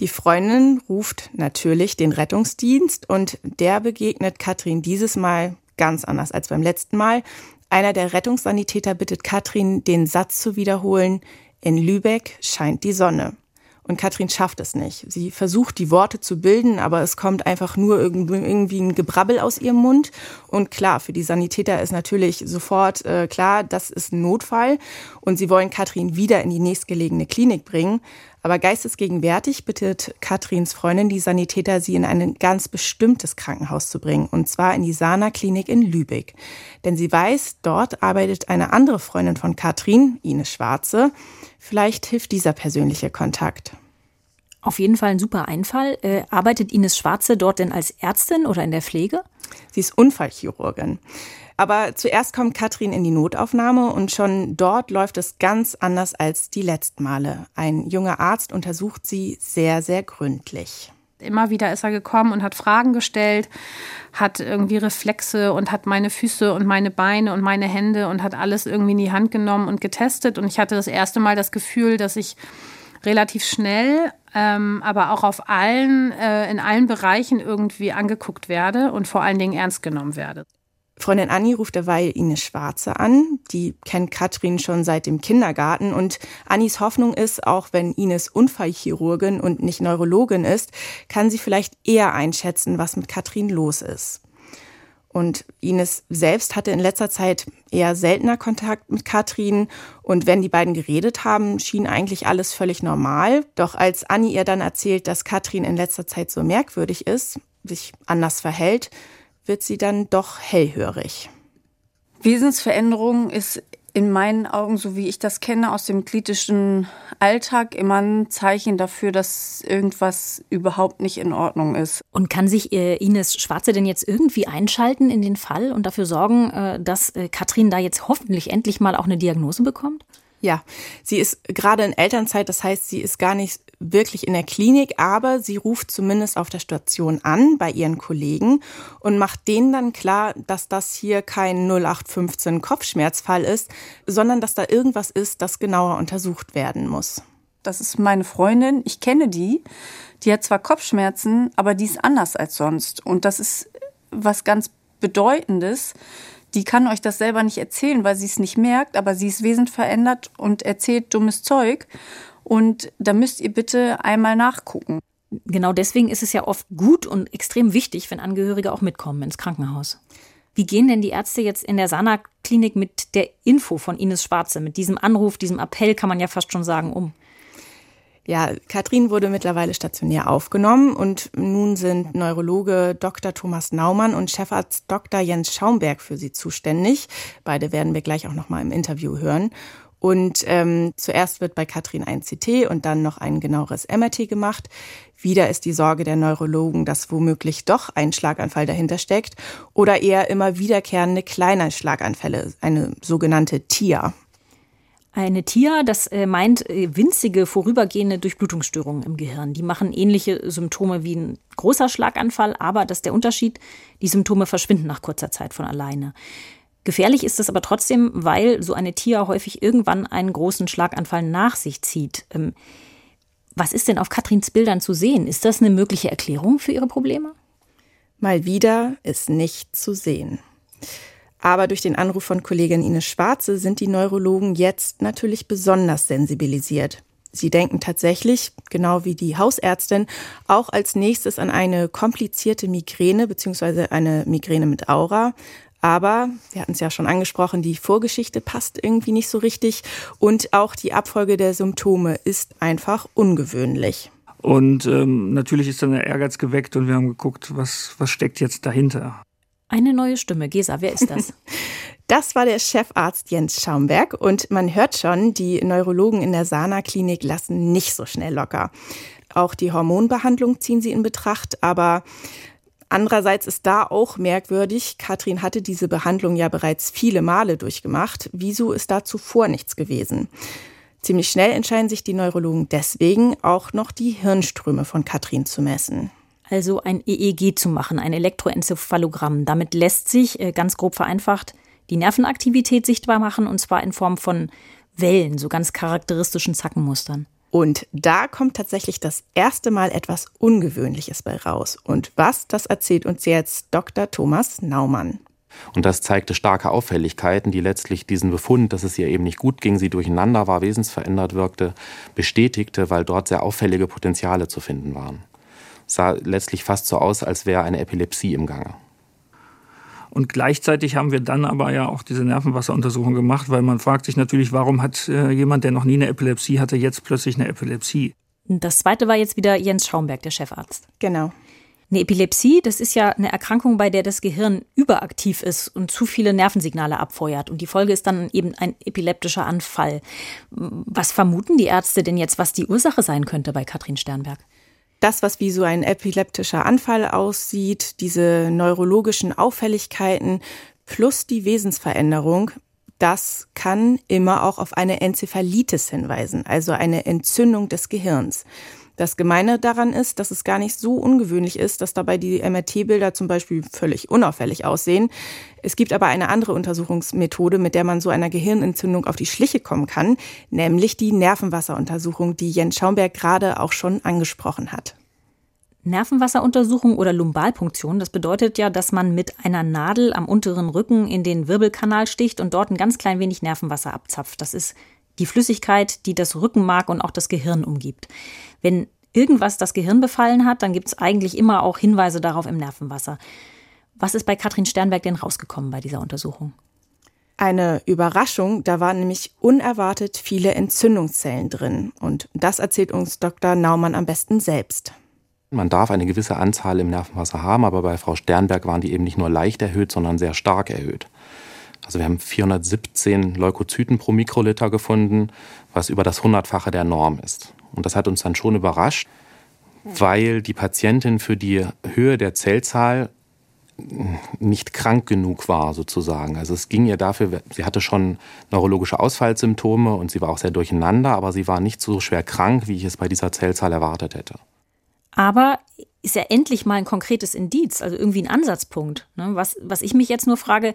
Die Freundin ruft natürlich den Rettungsdienst und der begegnet Katrin dieses Mal ganz anders als beim letzten Mal. Einer der Rettungssanitäter bittet Katrin, den Satz zu wiederholen, in Lübeck scheint die Sonne. Und Katrin schafft es nicht. Sie versucht, die Worte zu bilden, aber es kommt einfach nur irgendwie ein Gebrabbel aus ihrem Mund. Und klar, für die Sanitäter ist natürlich sofort äh, klar, das ist ein Notfall. Und sie wollen Katrin wieder in die nächstgelegene Klinik bringen. Aber geistesgegenwärtig bittet Katrins Freundin die Sanitäter, sie in ein ganz bestimmtes Krankenhaus zu bringen. Und zwar in die Sana-Klinik in Lübeck. Denn sie weiß, dort arbeitet eine andere Freundin von Katrin, Ines Schwarze. Vielleicht hilft dieser persönliche Kontakt. Auf jeden Fall ein super Einfall. Äh, arbeitet Ines Schwarze dort denn als Ärztin oder in der Pflege? Sie ist Unfallchirurgin. Aber zuerst kommt Katrin in die Notaufnahme und schon dort läuft es ganz anders als die letzten Male. Ein junger Arzt untersucht sie sehr, sehr gründlich. Immer wieder ist er gekommen und hat Fragen gestellt, hat irgendwie Reflexe und hat meine Füße und meine Beine und meine Hände und hat alles irgendwie in die Hand genommen und getestet. Und ich hatte das erste Mal das Gefühl, dass ich relativ schnell, ähm, aber auch auf allen, äh, in allen Bereichen irgendwie angeguckt werde und vor allen Dingen ernst genommen werde. Freundin Anni ruft derweil Ines Schwarze an. Die kennt Katrin schon seit dem Kindergarten und Annis Hoffnung ist, auch wenn Ines Unfallchirurgin und nicht Neurologin ist, kann sie vielleicht eher einschätzen, was mit Katrin los ist. Und Ines selbst hatte in letzter Zeit eher seltener Kontakt mit Katrin. Und wenn die beiden geredet haben, schien eigentlich alles völlig normal. Doch als Anni ihr dann erzählt, dass Katrin in letzter Zeit so merkwürdig ist, sich anders verhält, wird sie dann doch hellhörig. Wesensveränderung ist in meinen Augen, so wie ich das kenne, aus dem kritischen Alltag immer ein Zeichen dafür, dass irgendwas überhaupt nicht in Ordnung ist. Und kann sich äh, Ines Schwarze denn jetzt irgendwie einschalten in den Fall und dafür sorgen, äh, dass äh, Katrin da jetzt hoffentlich endlich mal auch eine Diagnose bekommt? Ja, sie ist gerade in Elternzeit, das heißt, sie ist gar nicht wirklich in der Klinik, aber sie ruft zumindest auf der Station an bei ihren Kollegen und macht denen dann klar, dass das hier kein 0815 Kopfschmerzfall ist, sondern dass da irgendwas ist, das genauer untersucht werden muss. das ist meine Freundin, ich kenne die, die hat zwar Kopfschmerzen, aber die ist anders als sonst. Und das ist was ganz Bedeutendes. Die kann euch das selber nicht erzählen, weil sie es nicht merkt, aber sie ist wesensverändert und erzählt dummes Zeug. Und da müsst ihr bitte einmal nachgucken. Genau deswegen ist es ja oft gut und extrem wichtig, wenn Angehörige auch mitkommen ins Krankenhaus. Wie gehen denn die Ärzte jetzt in der Sana-Klinik mit der Info von Ines Schwarze, mit diesem Anruf, diesem Appell, kann man ja fast schon sagen, um? Ja, Katrin wurde mittlerweile stationär aufgenommen und nun sind Neurologe Dr. Thomas Naumann und Chefarzt Dr. Jens Schaumberg für sie zuständig. Beide werden wir gleich auch noch mal im Interview hören. Und ähm, zuerst wird bei Katrin ein CT und dann noch ein genaueres MRT gemacht. Wieder ist die Sorge der Neurologen, dass womöglich doch ein Schlaganfall dahinter steckt oder eher immer wiederkehrende kleine Schlaganfälle, eine sogenannte TIA. Eine TIA, das äh, meint äh, winzige vorübergehende Durchblutungsstörungen im Gehirn. Die machen ähnliche Symptome wie ein großer Schlaganfall, aber das ist der Unterschied, die Symptome verschwinden nach kurzer Zeit von alleine. Gefährlich ist es aber trotzdem, weil so eine TIA häufig irgendwann einen großen Schlaganfall nach sich zieht. Ähm, was ist denn auf Katrins Bildern zu sehen? Ist das eine mögliche Erklärung für ihre Probleme? Mal wieder ist nicht zu sehen. Aber durch den Anruf von Kollegin Ines Schwarze sind die Neurologen jetzt natürlich besonders sensibilisiert. Sie denken tatsächlich, genau wie die Hausärztin, auch als nächstes an eine komplizierte Migräne bzw. eine Migräne mit Aura, aber, wir hatten es ja schon angesprochen, die Vorgeschichte passt irgendwie nicht so richtig und auch die Abfolge der Symptome ist einfach ungewöhnlich. Und ähm, natürlich ist dann der Ehrgeiz geweckt und wir haben geguckt, was, was steckt jetzt dahinter. Eine neue Stimme. Gesa, wer ist das? <laughs> Das war der Chefarzt Jens Schaumberg und man hört schon, die Neurologen in der Sana-Klinik lassen nicht so schnell locker. Auch die Hormonbehandlung ziehen sie in Betracht, aber Andererseits ist da auch merkwürdig, Katrin hatte diese Behandlung ja bereits viele Male durchgemacht. Wieso ist da zuvor nichts gewesen? Ziemlich schnell entscheiden sich die Neurologen deswegen, auch noch die Hirnströme von Katrin zu messen. Also ein EEG zu machen, ein Elektroenzephalogramm. Damit lässt sich, äh, ganz grob vereinfacht, die Nervenaktivität sichtbar machen, und zwar in Form von Wellen, so ganz charakteristischen Zackenmustern. Und da kommt tatsächlich das erste Mal etwas Ungewöhnliches bei raus. Und was, das erzählt uns jetzt Dr. Thomas Naumann. Und das zeigte starke Auffälligkeiten, die letztlich diesen Befund, dass es ihr eben nicht gut ging, sie durcheinander war, wesensverändert wirkte, bestätigte, weil dort sehr auffällige Potenziale zu finden waren. Es sah letztlich fast so aus, als wäre eine Epilepsie im Gange. Und gleichzeitig haben wir dann aber ja auch diese Nervenwasseruntersuchung gemacht, weil man fragt sich natürlich, warum hat äh, jemand, der noch nie eine Epilepsie hatte, jetzt plötzlich eine Epilepsie? Das zweite war jetzt wieder Jens Schaumberg, der Chefarzt. Genau. Eine Epilepsie, das ist ja eine Erkrankung, bei der das Gehirn überaktiv ist und zu viele Nervensignale abfeuert. Und die Folge ist dann eben ein epileptischer Anfall. Was vermuten die Ärzte denn jetzt, was die Ursache sein könnte bei Katrin Sternberg? Das, was wie so ein epileptischer Anfall aussieht, diese neurologischen Auffälligkeiten plus die Wesensveränderung, das kann immer auch auf eine Enzephalitis hinweisen, also eine Entzündung des Gehirns. Das Gemeine daran ist, dass es gar nicht so ungewöhnlich ist, dass dabei die MRT-Bilder zum Beispiel völlig unauffällig aussehen. Es gibt aber eine andere Untersuchungsmethode, mit der man so einer Gehirnentzündung auf die Schliche kommen kann, nämlich die Nervenwasseruntersuchung, die Jens Schaumberg gerade auch schon angesprochen hat. Nervenwasseruntersuchung oder Lumbalpunktion, das bedeutet ja, dass man mit einer Nadel am unteren Rücken in den Wirbelkanal sticht und dort ein ganz klein wenig Nervenwasser abzapft. Das ist die Flüssigkeit, die das Rückenmark und auch das Gehirn umgibt. Wenn irgendwas das Gehirn befallen hat, dann gibt es eigentlich immer auch Hinweise darauf im Nervenwasser. Was ist bei Katrin Sternberg denn rausgekommen bei dieser Untersuchung? Eine Überraschung, da waren nämlich unerwartet viele Entzündungszellen drin. Und das erzählt uns Dr. Naumann am besten selbst. Man darf eine gewisse Anzahl im Nervenwasser haben, aber bei Frau Sternberg waren die eben nicht nur leicht erhöht, sondern sehr stark erhöht. Also wir haben 417 Leukozyten pro Mikroliter gefunden, was über das Hundertfache der Norm ist. Und das hat uns dann schon überrascht, weil die Patientin für die Höhe der Zellzahl nicht krank genug war, sozusagen. Also es ging ihr dafür, sie hatte schon neurologische Ausfallsymptome und sie war auch sehr durcheinander, aber sie war nicht so schwer krank, wie ich es bei dieser Zellzahl erwartet hätte. Aber ist ja endlich mal ein konkretes Indiz, also irgendwie ein Ansatzpunkt. Ne? Was, was ich mich jetzt nur frage,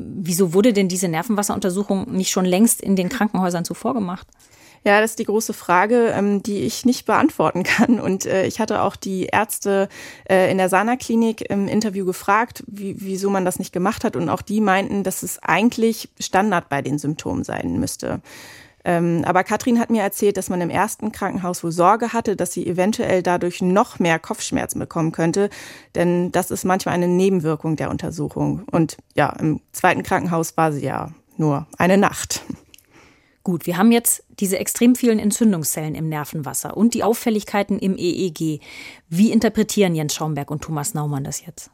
Wieso wurde denn diese Nervenwasseruntersuchung nicht schon längst in den Krankenhäusern zuvor gemacht? Ja, das ist die große Frage, ähm, die ich nicht beantworten kann. Und äh, ich hatte auch die Ärzte äh, in der Sana-Klinik im Interview gefragt, wie, wieso man das nicht gemacht hat. Und auch die meinten, dass es eigentlich Standard bei den Symptomen sein müsste. Ähm, aber Katrin hat mir erzählt, dass man im ersten Krankenhaus wohl Sorge hatte, dass sie eventuell dadurch noch mehr Kopfschmerzen bekommen könnte. Denn das ist manchmal eine Nebenwirkung der Untersuchung. Und ja, im zweiten Krankenhaus war sie ja nur eine Nacht. Gut, wir haben jetzt diese extrem vielen Entzündungszellen im Nervenwasser und die Auffälligkeiten im EEG. Wie interpretieren Jens Schaumberg und Thomas Naumann das jetzt?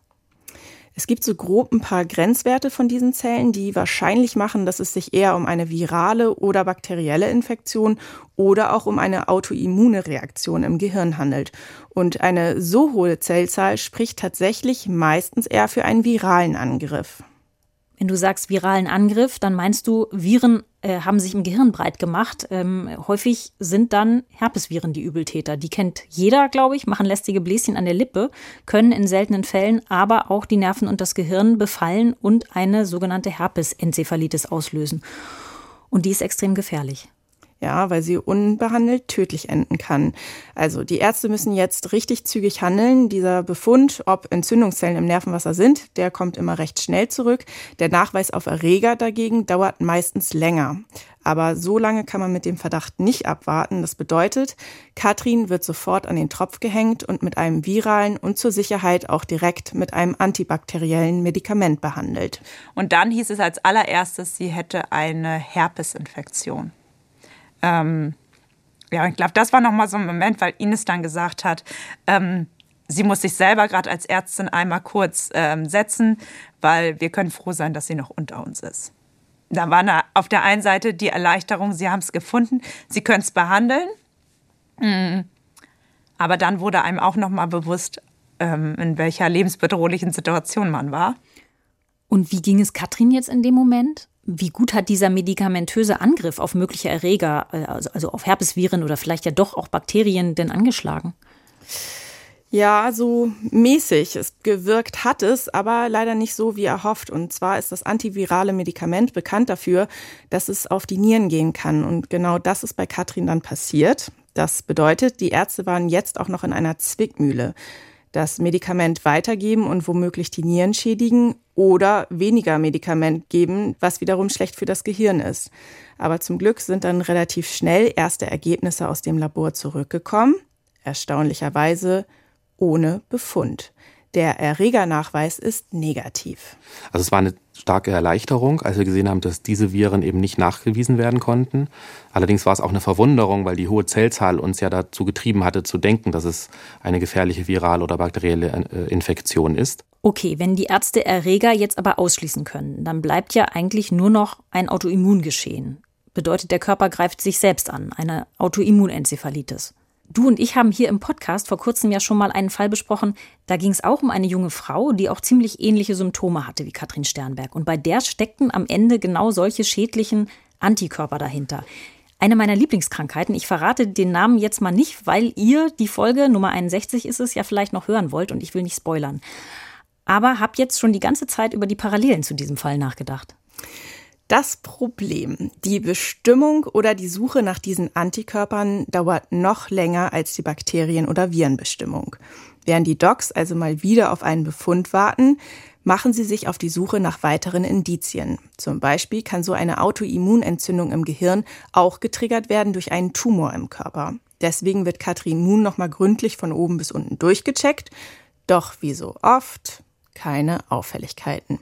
Es gibt so grob ein paar Grenzwerte von diesen Zellen, die wahrscheinlich machen, dass es sich eher um eine virale oder bakterielle Infektion oder auch um eine autoimmune Reaktion im Gehirn handelt. Und eine so hohe Zellzahl spricht tatsächlich meistens eher für einen viralen Angriff. Wenn du sagst viralen Angriff, dann meinst du, Viren äh, haben sich im Gehirn breit gemacht. Ähm, häufig sind dann Herpesviren die Übeltäter. Die kennt jeder, glaube ich, machen lästige Bläschen an der Lippe, können in seltenen Fällen aber auch die Nerven und das Gehirn befallen und eine sogenannte Herpesenzephalitis auslösen. Und die ist extrem gefährlich ja, weil sie unbehandelt tödlich enden kann. Also die Ärzte müssen jetzt richtig zügig handeln. Dieser Befund, ob Entzündungszellen im Nervenwasser sind, der kommt immer recht schnell zurück. Der Nachweis auf Erreger dagegen dauert meistens länger. Aber so lange kann man mit dem Verdacht nicht abwarten. Das bedeutet, Katrin wird sofort an den Tropf gehängt und mit einem viralen und zur Sicherheit auch direkt mit einem antibakteriellen Medikament behandelt. Und dann hieß es als allererstes, sie hätte eine Herpesinfektion. Ähm, ja, ich glaube, das war nochmal so ein Moment, weil Ines dann gesagt hat, ähm, sie muss sich selber gerade als Ärztin einmal kurz ähm, setzen, weil wir können froh sein, dass sie noch unter uns ist. Da war eine, auf der einen Seite die Erleichterung, sie haben es gefunden, sie können es behandeln. Mhm. Aber dann wurde einem auch nochmal bewusst, ähm, in welcher lebensbedrohlichen Situation man war. Und wie ging es Katrin jetzt in dem Moment? Wie gut hat dieser medikamentöse Angriff auf mögliche Erreger, äh, also, also auf Herpesviren oder vielleicht ja doch auch Bakterien, denn angeschlagen? Ja, so mäßig. Es gewirkt hat es, aber leider nicht so, wie erhofft. Und zwar ist das antivirale Medikament bekannt dafür, dass es auf die Nieren gehen kann. Und genau das ist bei Katrin dann passiert. Das bedeutet, die Ärzte waren jetzt auch noch in einer Zwickmühle das Medikament weitergeben und womöglich die Nieren schädigen oder weniger Medikament geben, was wiederum schlecht für das Gehirn ist. Aber zum Glück sind dann relativ schnell erste Ergebnisse aus dem Labor zurückgekommen, erstaunlicherweise ohne Befund. Der Erregernachweis ist negativ. Also es war eine starke Erleichterung, als wir gesehen haben, dass diese Viren eben nicht nachgewiesen werden konnten. Allerdings war es auch eine Verwunderung, weil die hohe Zellzahl uns ja dazu getrieben hatte, zu denken, dass es eine gefährliche virale oder bakterielle äh, Infektion ist. Okay, wenn die Ärzte Erreger jetzt aber ausschließen können, dann bleibt ja eigentlich nur noch ein Autoimmungeschehen. Bedeutet, der Körper greift sich selbst an, eine Autoimmunenzephalitis. Du und ich haben hier im Podcast vor kurzem ja schon mal einen Fall besprochen. Da ging es auch um eine junge Frau, die auch ziemlich ähnliche Symptome hatte wie Katrin Sternberg. Und bei der steckten am Ende genau solche schädlichen Antikörper dahinter. Eine meiner Lieblingskrankheiten. Ich verrate den Namen jetzt mal nicht, weil ihr die Folge Nummer 61 ist es ja vielleicht noch hören wollt und ich will nicht spoilern. Aber habt jetzt schon die ganze Zeit über die Parallelen zu diesem Fall nachgedacht. Das Problem, die Bestimmung oder die Suche nach diesen Antikörpern dauert noch länger als die Bakterien- oder Virenbestimmung. Während die Docs also mal wieder auf einen Befund warten, machen sie sich auf die Suche nach weiteren Indizien. Zum Beispiel kann so eine Autoimmunentzündung im Gehirn auch getriggert werden durch einen Tumor im Körper. Deswegen wird Katrin nun nochmal gründlich von oben bis unten durchgecheckt. Doch wie so oft keine Auffälligkeiten.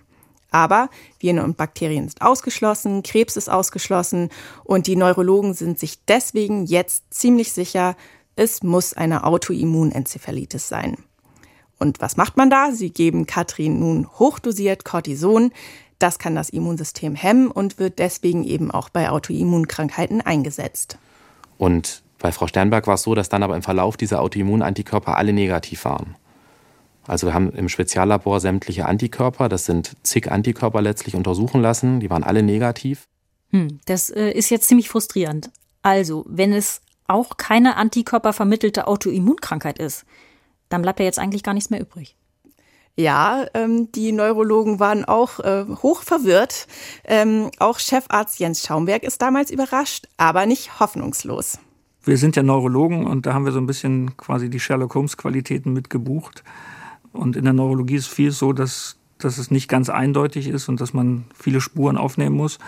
Aber Viren und Bakterien sind ausgeschlossen, Krebs ist ausgeschlossen und die Neurologen sind sich deswegen jetzt ziemlich sicher, es muss eine Autoimmunenzephalitis sein. Und was macht man da? Sie geben Katrin nun hochdosiert Cortison. Das kann das Immunsystem hemmen und wird deswegen eben auch bei Autoimmunkrankheiten eingesetzt. Und bei Frau Sternberg war es so, dass dann aber im Verlauf dieser Autoimmunantikörper alle negativ waren. Also wir haben im Speziallabor sämtliche Antikörper, das sind zig Antikörper letztlich untersuchen lassen, die waren alle negativ. Hm, das äh, ist jetzt ziemlich frustrierend. Also, wenn es auch keine antikörpervermittelte Autoimmunkrankheit ist, dann bleibt ja jetzt eigentlich gar nichts mehr übrig. Ja, ähm, die Neurologen waren auch äh, hoch verwirrt. Ähm, auch Chefarzt Jens Schaumberg ist damals überrascht, aber nicht hoffnungslos. Wir sind ja Neurologen und da haben wir so ein bisschen quasi die Sherlock Holmes Qualitäten mitgebucht. Und in der Neurologie ist viel so, dass, dass es nicht ganz eindeutig ist und dass man viele Spuren aufnehmen muss.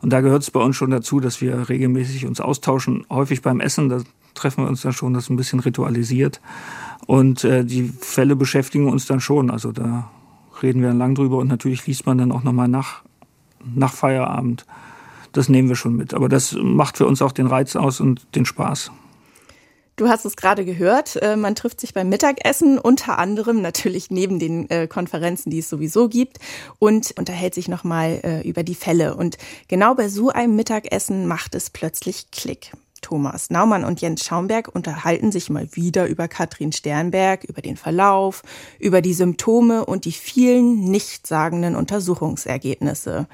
Und da gehört es bei uns schon dazu, dass wir regelmäßig uns austauschen. Häufig beim Essen, da treffen wir uns dann schon, das ein bisschen ritualisiert. Und äh, die Fälle beschäftigen uns dann schon. Also da reden wir dann lang drüber und natürlich liest man dann auch nochmal nach, nach Feierabend. Das nehmen wir schon mit. Aber das macht für uns auch den Reiz aus und den Spaß. Du hast es gerade gehört, äh, man trifft sich beim Mittagessen, unter anderem natürlich neben den äh, Konferenzen, die es sowieso gibt, und unterhält sich nochmal äh, über die Fälle. Und genau bei so einem Mittagessen macht es plötzlich Klick. Thomas Naumann und Jens Schaumberg unterhalten sich mal wieder über Katrin Sternberg, über den Verlauf, über die Symptome und die vielen nichtssagenden Untersuchungsergebnisse.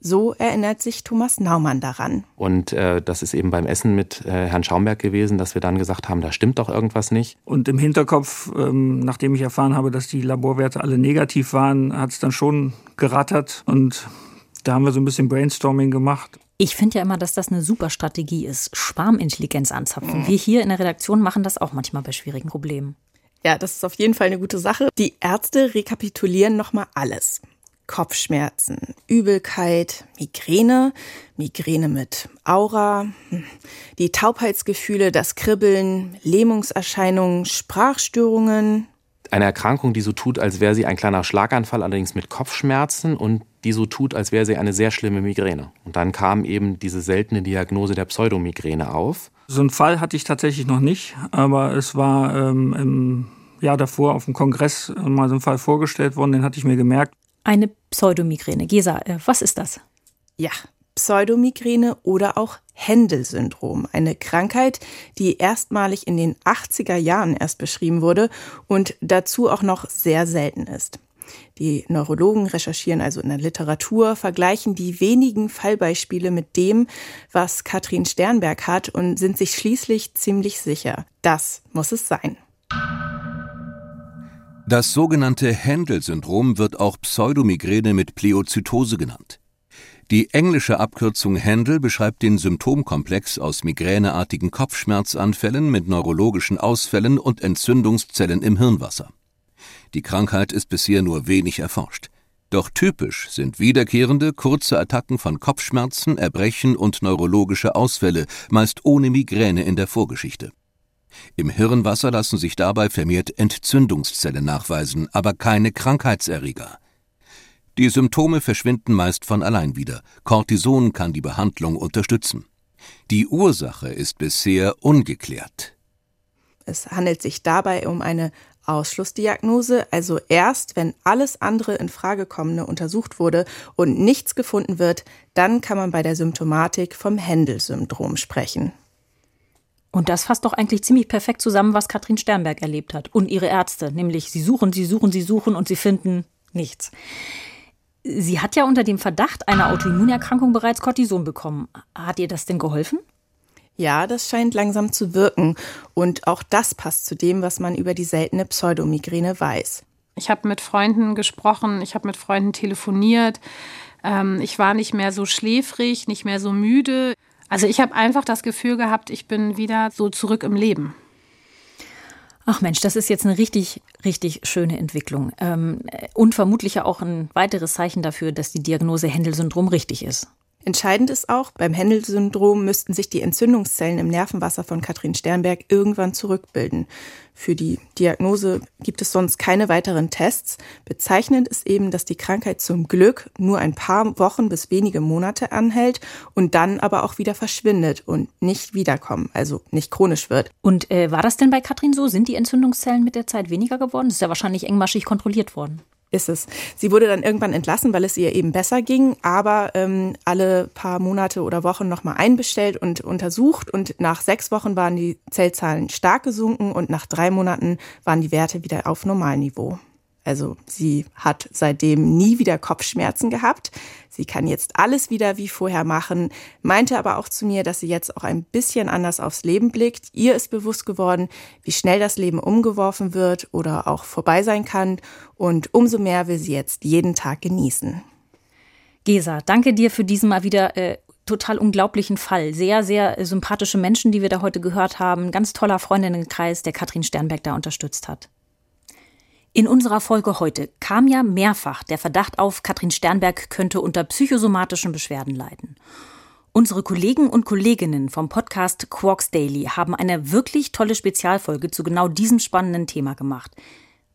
So erinnert sich Thomas Naumann daran. Und äh, das ist eben beim Essen mit äh, Herrn Schaumberg gewesen, dass wir dann gesagt haben, da stimmt doch irgendwas nicht. Und im Hinterkopf, ähm, nachdem ich erfahren habe, dass die Laborwerte alle negativ waren, hat es dann schon gerattert und da haben wir so ein bisschen Brainstorming gemacht. Ich finde ja immer, dass das eine super Strategie ist. Schwarmintelligenz anzapfen. Wir hier in der Redaktion machen das auch manchmal bei schwierigen Problemen. Ja, das ist auf jeden Fall eine gute Sache. Die Ärzte rekapitulieren nochmal alles. Kopfschmerzen, Übelkeit, Migräne, Migräne mit Aura, hm, die Taubheitsgefühle, das Kribbeln, Lähmungserscheinungen, Sprachstörungen. Eine Erkrankung, die so tut, als wäre sie ein kleiner Schlaganfall, allerdings mit Kopfschmerzen und die so tut, als wäre sie eine sehr schlimme Migräne. Und dann kam eben diese seltene Diagnose der Pseudomigräne auf. So einen Fall hatte ich tatsächlich noch nicht, aber es war ähm, im Jahr davor auf dem Kongress mal so ein Fall vorgestellt worden, den hatte ich mir gemerkt. Eine Pseudomigräne. Gesa, äh, was ist das? Ja, Pseudomigräne oder auch Händel-Syndrom, eine Krankheit, die erstmalig in den 80er Jahren erst beschrieben wurde und dazu auch noch sehr selten ist. Die Neurologen recherchieren also in der Literatur, vergleichen die wenigen Fallbeispiele mit dem, was Katrin Sternberg hat und sind sich schließlich ziemlich sicher, das muss es sein. Das sogenannte Händel-Syndrom wird auch Pseudomigräne mit Pleozytose genannt. Die englische Abkürzung Händel beschreibt den Symptomkomplex aus migräneartigen Kopfschmerzanfällen mit neurologischen Ausfällen und Entzündungszellen im Hirnwasser. Die Krankheit ist bisher nur wenig erforscht. Doch typisch sind wiederkehrende, kurze Attacken von Kopfschmerzen, Erbrechen und neurologische Ausfälle, meist ohne Migräne in der Vorgeschichte. Im Hirnwasser lassen sich dabei vermehrt Entzündungszellen nachweisen, aber keine Krankheitserreger. Die Symptome verschwinden meist von allein wieder. Cortison kann die Behandlung unterstützen. Die Ursache ist bisher ungeklärt. Es handelt sich dabei um eine Ausschlussdiagnose, also erst wenn alles andere in Frage kommende untersucht wurde und nichts gefunden wird, dann kann man bei der Symptomatik vom Händel-Syndrom sprechen. Und das fasst doch eigentlich ziemlich perfekt zusammen, was Katrin Sternberg erlebt hat und ihre Ärzte, nämlich sie suchen, sie suchen, sie suchen und sie finden nichts. Sie hat ja unter dem Verdacht einer Autoimmunerkrankung bereits Cortison bekommen. Hat ihr das denn geholfen? Ja, das scheint langsam zu wirken. Und auch das passt zu dem, was man über die seltene Pseudomigräne weiß. Ich habe mit Freunden gesprochen, ich habe mit Freunden telefoniert. Ähm, ich war nicht mehr so schläfrig, nicht mehr so müde. Also ich habe einfach das Gefühl gehabt, ich bin wieder so zurück im Leben. Ach Mensch, das ist jetzt eine richtig, richtig schöne Entwicklung. Ähm, und vermutlich ja auch ein weiteres Zeichen dafür, dass die Diagnose Händel-Syndrom richtig ist. Entscheidend ist auch, beim Händel-Syndrom müssten sich die Entzündungszellen im Nervenwasser von Katrin Sternberg irgendwann zurückbilden. Für die Diagnose gibt es sonst keine weiteren Tests. Bezeichnend ist eben, dass die Krankheit zum Glück nur ein paar Wochen bis wenige Monate anhält und dann aber auch wieder verschwindet und nicht wiederkommen, also nicht chronisch wird. Und äh, war das denn bei Katrin so? Sind die Entzündungszellen mit der Zeit weniger geworden? Das ist ja wahrscheinlich engmaschig kontrolliert worden ist es. Sie wurde dann irgendwann entlassen, weil es ihr eben besser ging, aber ähm, alle paar Monate oder Wochen nochmal einbestellt und untersucht. Und nach sechs Wochen waren die Zellzahlen stark gesunken und nach drei Monaten waren die Werte wieder auf Normalniveau. Also sie hat seitdem nie wieder Kopfschmerzen gehabt. Sie kann jetzt alles wieder wie vorher machen, meinte aber auch zu mir, dass sie jetzt auch ein bisschen anders aufs Leben blickt. Ihr ist bewusst geworden, wie schnell das Leben umgeworfen wird oder auch vorbei sein kann. Und umso mehr will sie jetzt jeden Tag genießen. Gesa, danke dir für diesen mal wieder äh, total unglaublichen Fall. Sehr, sehr äh, sympathische Menschen, die wir da heute gehört haben. Ganz toller Freundinnenkreis, der Katrin Sternberg da unterstützt hat. In unserer Folge heute kam ja mehrfach der Verdacht auf, Katrin Sternberg könnte unter psychosomatischen Beschwerden leiden. Unsere Kollegen und Kolleginnen vom Podcast Quarks Daily haben eine wirklich tolle Spezialfolge zu genau diesem spannenden Thema gemacht.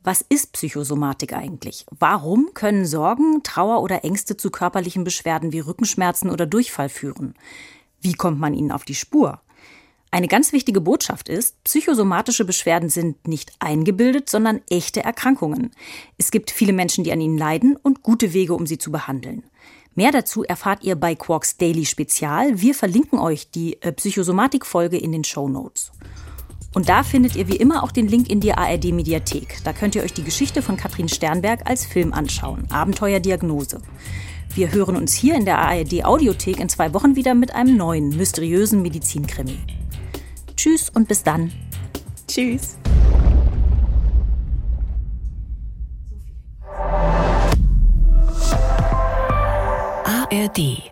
Was ist Psychosomatik eigentlich? Warum können Sorgen, Trauer oder Ängste zu körperlichen Beschwerden wie Rückenschmerzen oder Durchfall führen? Wie kommt man ihnen auf die Spur? Eine ganz wichtige Botschaft ist, psychosomatische Beschwerden sind nicht eingebildet, sondern echte Erkrankungen. Es gibt viele Menschen, die an ihnen leiden und gute Wege, um sie zu behandeln. Mehr dazu erfahrt ihr bei Quarks Daily Spezial. Wir verlinken euch die äh, Psychosomatik-Folge in den Show Notes. Und da findet ihr wie immer auch den Link in die ARD Mediathek. Da könnt ihr euch die Geschichte von Katrin Sternberg als Film anschauen. Abenteuerdiagnose. Wir hören uns hier in der ARD Audiothek in zwei Wochen wieder mit einem neuen, mysteriösen Medizinkrimi. Tschüss und bis dann. Tschüss. ARD